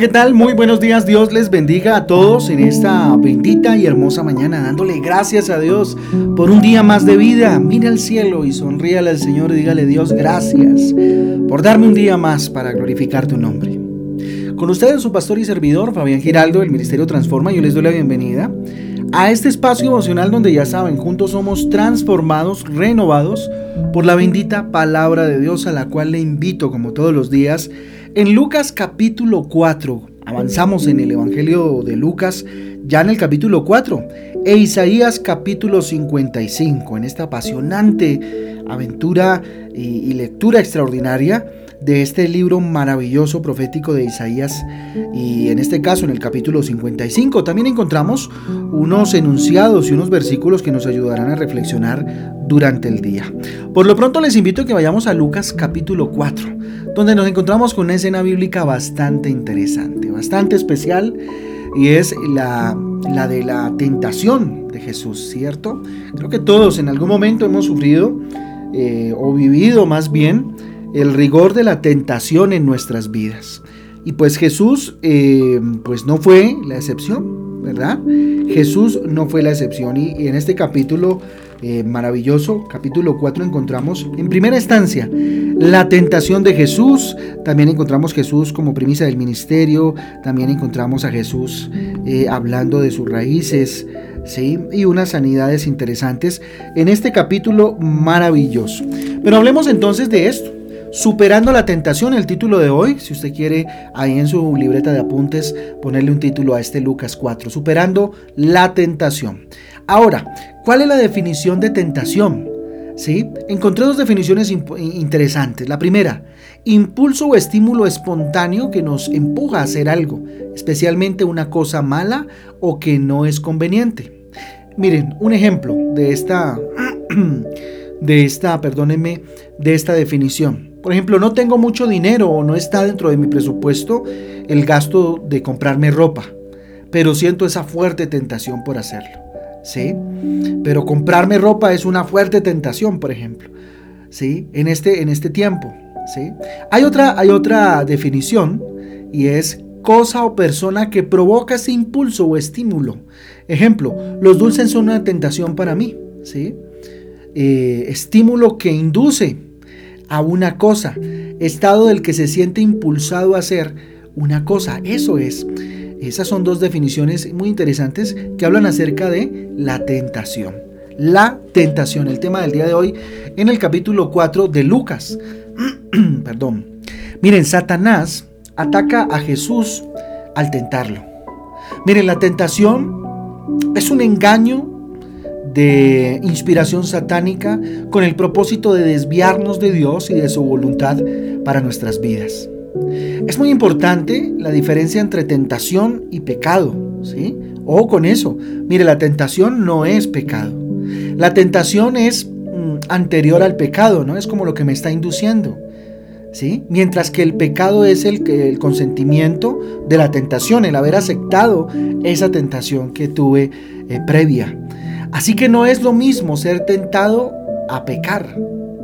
¿qué tal? Muy buenos días. Dios les bendiga a todos en esta bendita y hermosa mañana, dándole gracias a Dios por un día más de vida. Mire al cielo y sonríale al Señor y dígale Dios gracias por darme un día más para glorificar tu nombre. Con ustedes su pastor y servidor Fabián Giraldo del Ministerio Transforma, yo les doy la bienvenida a este espacio emocional donde ya saben, juntos somos transformados, renovados por la bendita palabra de Dios a la cual le invito como todos los días en Lucas capítulo 4, avanzamos en el Evangelio de Lucas, ya en el capítulo 4, e Isaías capítulo 55, en esta apasionante aventura y, lectura extraordinaria de este libro maravilloso profético de Isaías y en este caso en el capítulo 55 también encontramos unos enunciados y unos versículos que nos ayudarán a reflexionar durante el día. Por lo pronto les invito a que vayamos a Lucas capítulo 4 donde nos encontramos con una escena bíblica bastante interesante, bastante especial, y es la, la de la tentación de Jesús, ¿cierto? Creo que todos en algún momento hemos sufrido eh, o vivido más bien el rigor de la tentación en nuestras vidas. Y pues Jesús, eh, pues no fue la excepción, ¿verdad? Jesús no fue la excepción y en este capítulo eh, maravilloso, capítulo 4, encontramos en primera instancia la tentación de Jesús, también encontramos Jesús como primicia del ministerio, también encontramos a Jesús eh, hablando de sus raíces, ¿sí? y unas sanidades interesantes en este capítulo maravilloso. Pero hablemos entonces de esto. Superando la tentación, el título de hoy, si usted quiere ahí en su libreta de apuntes ponerle un título a este Lucas 4, Superando la tentación. Ahora, ¿cuál es la definición de tentación? ¿Sí? Encontré dos definiciones interesantes. La primera, impulso o estímulo espontáneo que nos empuja a hacer algo, especialmente una cosa mala o que no es conveniente. Miren, un ejemplo de esta, de esta, de esta definición. Por ejemplo, no tengo mucho dinero o no está dentro de mi presupuesto el gasto de comprarme ropa, pero siento esa fuerte tentación por hacerlo. ¿Sí? Pero comprarme ropa es una fuerte tentación, por ejemplo, ¿sí? En este, en este tiempo, ¿sí? Hay otra, hay otra definición y es cosa o persona que provoca ese impulso o estímulo. Ejemplo, los dulces son una tentación para mí, ¿sí? Eh, estímulo que induce a una cosa, estado del que se siente impulsado a hacer una cosa, eso es. Esas son dos definiciones muy interesantes que hablan acerca de la tentación. La tentación, el tema del día de hoy en el capítulo 4 de Lucas. Perdón. Miren, Satanás ataca a Jesús al tentarlo. Miren, la tentación es un engaño de inspiración satánica con el propósito de desviarnos de Dios y de su voluntad para nuestras vidas. Es muy importante la diferencia entre tentación y pecado, ¿sí? O con eso. Mire, la tentación no es pecado. La tentación es mm, anterior al pecado, ¿no? Es como lo que me está induciendo. ¿Sí? Mientras que el pecado es el, el consentimiento de la tentación, el haber aceptado esa tentación que tuve eh, previa. Así que no es lo mismo ser tentado a pecar,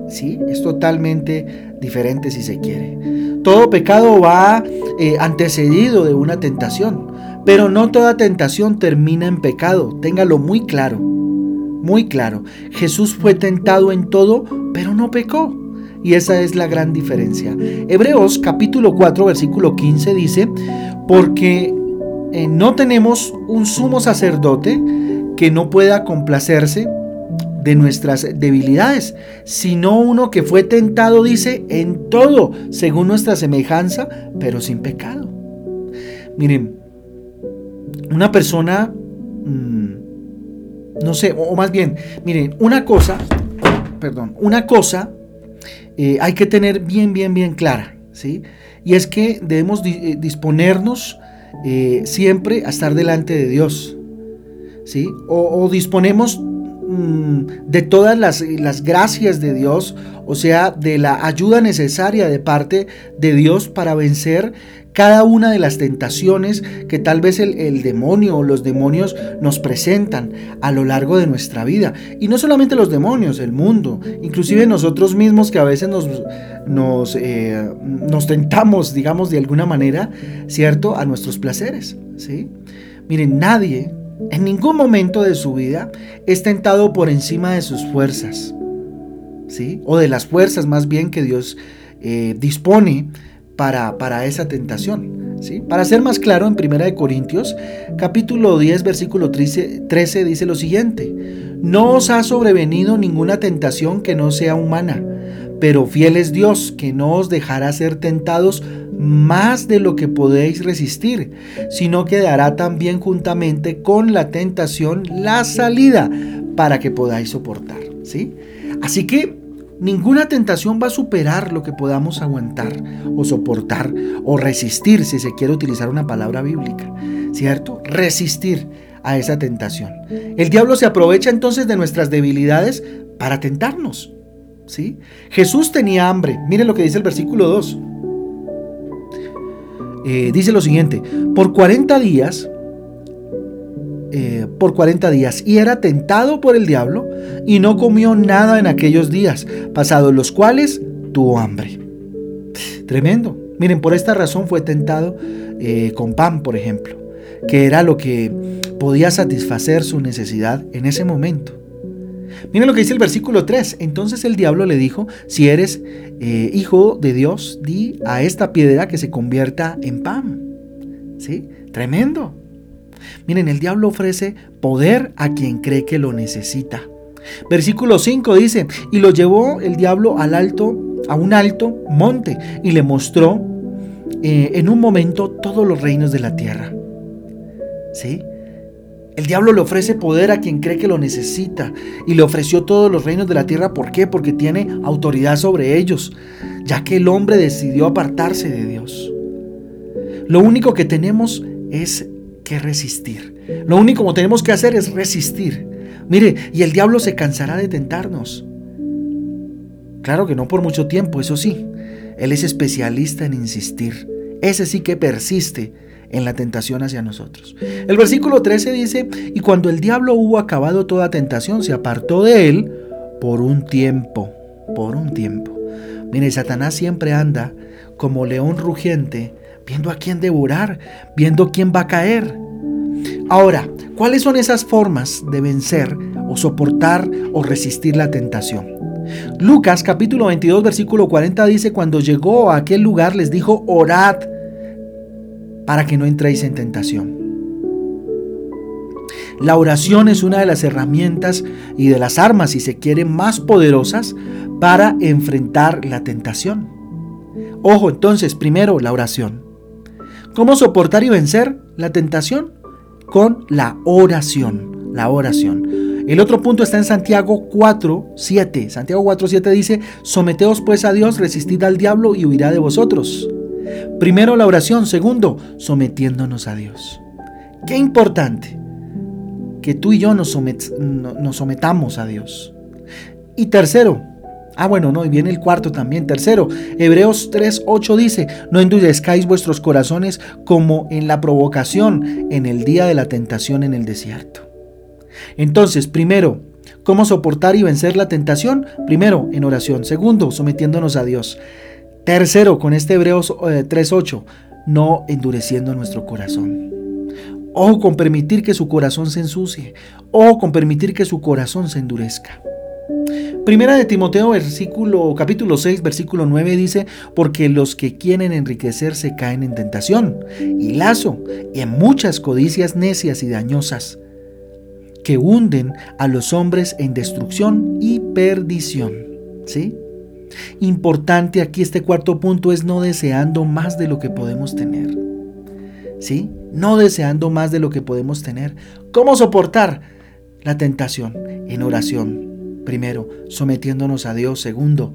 ¿sí? Es totalmente diferente si se quiere. Todo pecado va eh, antecedido de una tentación, pero no toda tentación termina en pecado, téngalo muy claro, muy claro. Jesús fue tentado en todo, pero no pecó. Y esa es la gran diferencia. Hebreos capítulo 4 versículo 15 dice, porque eh, no tenemos un sumo sacerdote que no pueda complacerse de nuestras debilidades, sino uno que fue tentado, dice, en todo, según nuestra semejanza, pero sin pecado. Miren, una persona, mm, no sé, o más bien, miren, una cosa, perdón, una cosa eh, hay que tener bien, bien, bien clara, ¿sí? Y es que debemos eh, disponernos eh, siempre a estar delante de Dios, ¿sí? O, disponemos de todas las, las, gracias de Dios, o sea, de la ayuda necesaria de parte de Dios para vencer cada una de las tentaciones que tal vez el, el, demonio o los demonios nos presentan a lo largo de nuestra vida. Y no solamente los demonios, el mundo, inclusive nosotros mismos que a veces nos, nos, eh, nos tentamos, digamos, de alguna manera, ¿cierto?, a nuestros placeres. ¿sí? Miren, nadie en ningún momento de su vida es tentado por encima de sus fuerzas, ¿sí? O de las fuerzas más bien que Dios eh, dispone para, para esa tentación. ¿sí? Para ser más claro, en 1 Corintios, capítulo 10, versículo 13, 13 dice lo siguiente, no os ha sobrevenido ninguna tentación que no sea humana, pero fiel es Dios, que no os dejará ser tentados más de lo que podéis resistir, sino que dará también juntamente con la tentación la salida para que podáis soportar. ¿sí? Así que ninguna tentación va a superar lo que podamos aguantar o soportar o resistir, si se quiere utilizar una palabra bíblica, ¿cierto? Resistir a esa tentación. El diablo se aprovecha entonces de nuestras debilidades para tentarnos. ¿sí? Jesús tenía hambre. Miren lo que dice el versículo 2. Eh, dice lo siguiente, por 40 días, eh, por 40 días, y era tentado por el diablo, y no comió nada en aquellos días, pasados los cuales tuvo hambre. Tremendo. Miren, por esta razón fue tentado eh, con pan, por ejemplo, que era lo que podía satisfacer su necesidad en ese momento. Miren lo que dice el versículo 3. Entonces el diablo le dijo, si eres eh, hijo de Dios, di a esta piedra que se convierta en pan. ¿Sí? Tremendo. Miren, el diablo ofrece poder a quien cree que lo necesita. Versículo 5 dice, y lo llevó el diablo al alto, a un alto monte, y le mostró eh, en un momento todos los reinos de la tierra. ¿Sí? El diablo le ofrece poder a quien cree que lo necesita y le ofreció todos los reinos de la tierra. ¿Por qué? Porque tiene autoridad sobre ellos, ya que el hombre decidió apartarse de Dios. Lo único que tenemos es que resistir. Lo único que tenemos que hacer es resistir. Mire, y el diablo se cansará de tentarnos. Claro que no por mucho tiempo, eso sí. Él es especialista en insistir. Ese sí que persiste en la tentación hacia nosotros. El versículo 13 dice, y cuando el diablo hubo acabado toda tentación, se apartó de él por un tiempo, por un tiempo. Mire, Satanás siempre anda como león rugiente, viendo a quién devorar, viendo quién va a caer. Ahora, ¿cuáles son esas formas de vencer o soportar o resistir la tentación? Lucas capítulo 22 versículo 40 dice, cuando llegó a aquel lugar les dijo, orad para que no entréis en tentación. La oración es una de las herramientas y de las armas, si se quiere, más poderosas para enfrentar la tentación. Ojo, entonces, primero la oración. ¿Cómo soportar y vencer la tentación? Con la oración. La oración. El otro punto está en Santiago 4, 7. Santiago 4, 7 dice, someteos pues a Dios, resistid al diablo y huirá de vosotros. Primero la oración, segundo, sometiéndonos a Dios. Qué importante que tú y yo nos, sometamos a Dios. Y tercero, ah bueno, no, y viene el cuarto también. Tercero, Hebreos 3:8 dice, no endurezcáis vuestros corazones como en la provocación en el día de la tentación en el desierto. Entonces, primero, ¿cómo soportar y vencer la tentación? Primero, en oración. Segundo, sometiéndonos a Dios. Tercero, con este Hebreos 3.8, eh, no endureciendo nuestro corazón. O con permitir que su corazón se ensucie. O con permitir que su corazón se endurezca. Primera de Timoteo, versículo, capítulo 6, versículo 9 dice, porque los que quieren enriquecerse caen en tentación y lazo, y en muchas codicias necias y dañosas, que hunden a los hombres en destrucción y perdición. ¿Sí? Importante aquí este cuarto punto es no deseando más de lo que podemos tener. ¿Sí? No deseando más de lo que podemos tener. ¿Cómo soportar la tentación? En oración. Primero, sometiéndonos a Dios. Segundo,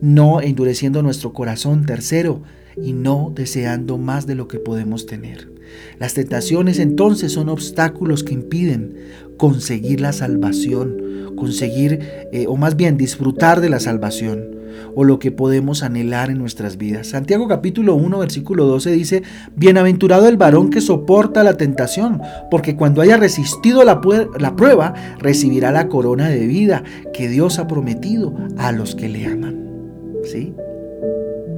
no endureciendo nuestro corazón. Tercero, y no deseando más de lo que podemos tener. Las tentaciones entonces son obstáculos que impiden conseguir la salvación, conseguir, eh, o más bien disfrutar de la salvación o lo que podemos anhelar en nuestras vidas. Santiago capítulo 1 versículo 12 dice, Bienaventurado el varón que soporta la tentación, porque cuando haya resistido la, la prueba, recibirá la corona de vida que Dios ha prometido a los que le aman. ¿Sí?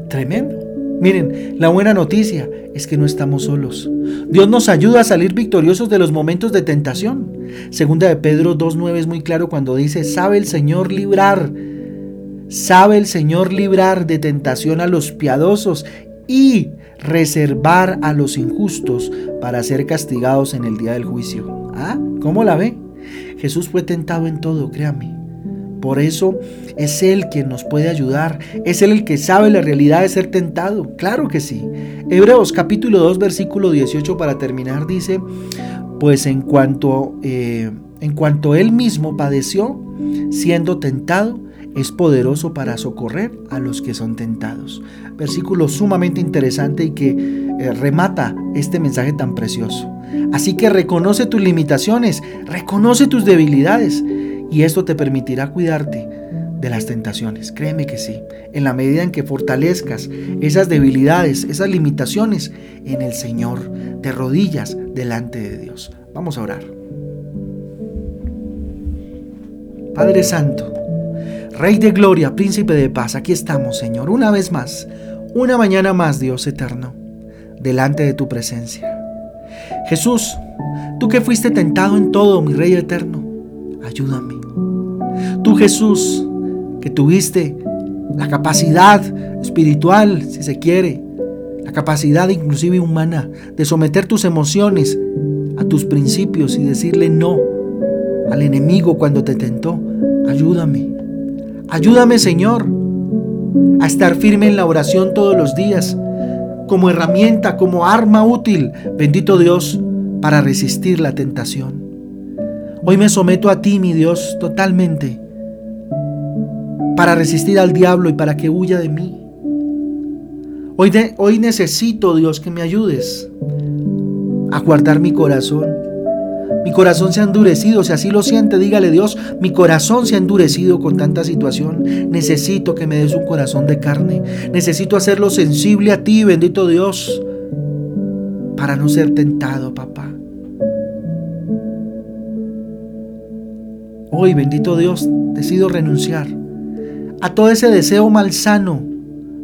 Tremendo. Miren, la buena noticia es que no estamos solos. Dios nos ayuda a salir victoriosos de los momentos de tentación. Segunda de Pedro 2.9 es muy claro cuando dice, sabe el Señor librar, sabe el Señor librar de tentación a los piadosos y reservar a los injustos para ser castigados en el día del juicio. ¿Ah? ¿Cómo la ve? Jesús fue tentado en todo, créame. Por eso es Él quien nos puede ayudar. Es Él el que sabe la realidad de ser tentado. Claro que sí. Hebreos capítulo 2 versículo 18 para terminar dice, pues en cuanto, eh, en cuanto Él mismo padeció, siendo tentado, es poderoso para socorrer a los que son tentados. Versículo sumamente interesante y que eh, remata este mensaje tan precioso. Así que reconoce tus limitaciones, reconoce tus debilidades y esto te permitirá cuidarte de las tentaciones. Créeme que sí. En la medida en que fortalezcas esas debilidades, esas limitaciones en el Señor, de rodillas delante de Dios. Vamos a orar. Padre Santo, Rey de Gloria, Príncipe de Paz, aquí estamos, Señor, una vez más, una mañana más, Dios eterno, delante de tu presencia. Jesús, tú que fuiste tentado en todo, mi Rey eterno, ayúdame. Tú Jesús, que tuviste la capacidad espiritual, si se quiere, la capacidad inclusive humana de someter tus emociones a tus principios y decirle no al enemigo cuando te tentó. Ayúdame. Ayúdame Señor a estar firme en la oración todos los días, como herramienta, como arma útil, bendito Dios, para resistir la tentación. Hoy me someto a ti, mi Dios, totalmente, para resistir al diablo y para que huya de mí. Hoy, hoy necesito, Dios, que me ayudes a guardar mi corazón. Mi corazón se ha endurecido, si así lo siente, dígale Dios, mi corazón se ha endurecido con tanta situación. Necesito que me des un corazón de carne. Necesito hacerlo sensible a ti, bendito Dios, para no ser tentado, papá. Hoy, bendito Dios, decido renunciar a todo ese deseo malsano,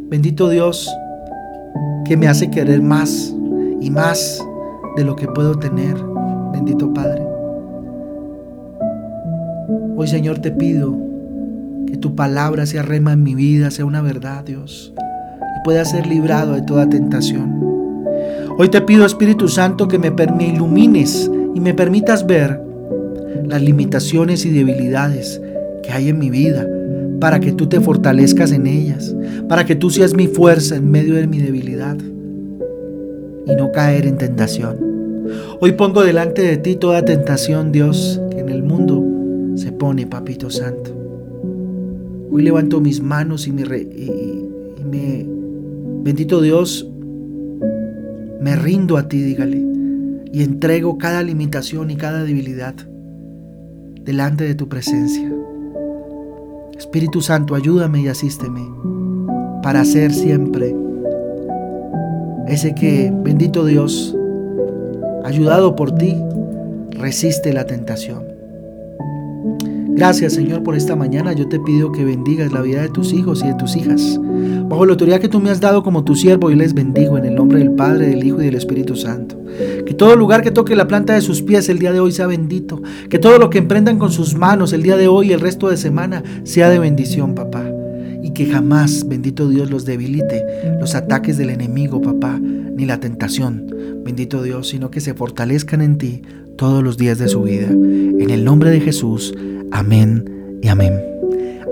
bendito Dios, que me hace querer más y más de lo que puedo tener, bendito Padre. Hoy, Señor, te pido que tu palabra sea rema en mi vida, sea una verdad, Dios, y pueda ser librado de toda tentación. Hoy te pido, Espíritu Santo, que me, me ilumines y me permitas ver las limitaciones y debilidades que hay en mi vida, para que tú te fortalezcas en ellas, para que tú seas mi fuerza en medio de mi debilidad y no caer en tentación. Hoy pongo delante de ti toda tentación, Dios, que en el mundo se pone, Papito Santo. Hoy levanto mis manos y me, y me bendito Dios, me rindo a ti, dígale, y entrego cada limitación y cada debilidad delante de tu presencia. Espíritu Santo, ayúdame y asísteme para ser siempre ese que, bendito Dios, ayudado por ti, resiste la tentación. Gracias Señor por esta mañana. Yo te pido que bendigas la vida de tus hijos y de tus hijas. Bajo la autoridad que tú me has dado como tu siervo, y les bendigo en el nombre del Padre, del Hijo y del Espíritu Santo. Que todo lugar que toque la planta de sus pies el día de hoy sea bendito. Que todo lo que emprendan con sus manos el día de hoy y el resto de semana sea de bendición, papá. Y que jamás, bendito Dios, los debilite los ataques del enemigo, papá, ni la tentación, bendito Dios, sino que se fortalezcan en ti todos los días de su vida. En el nombre de Jesús. Amén y amén.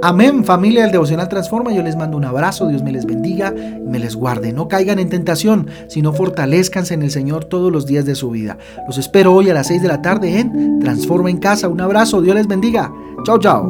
Amén, familia del Devocional Transforma. Yo les mando un abrazo, Dios me les bendiga y me les guarde. No caigan en tentación, sino fortalezcanse en el Señor todos los días de su vida. Los espero hoy a las 6 de la tarde en Transforma en Casa. Un abrazo, Dios les bendiga. Chao, chao.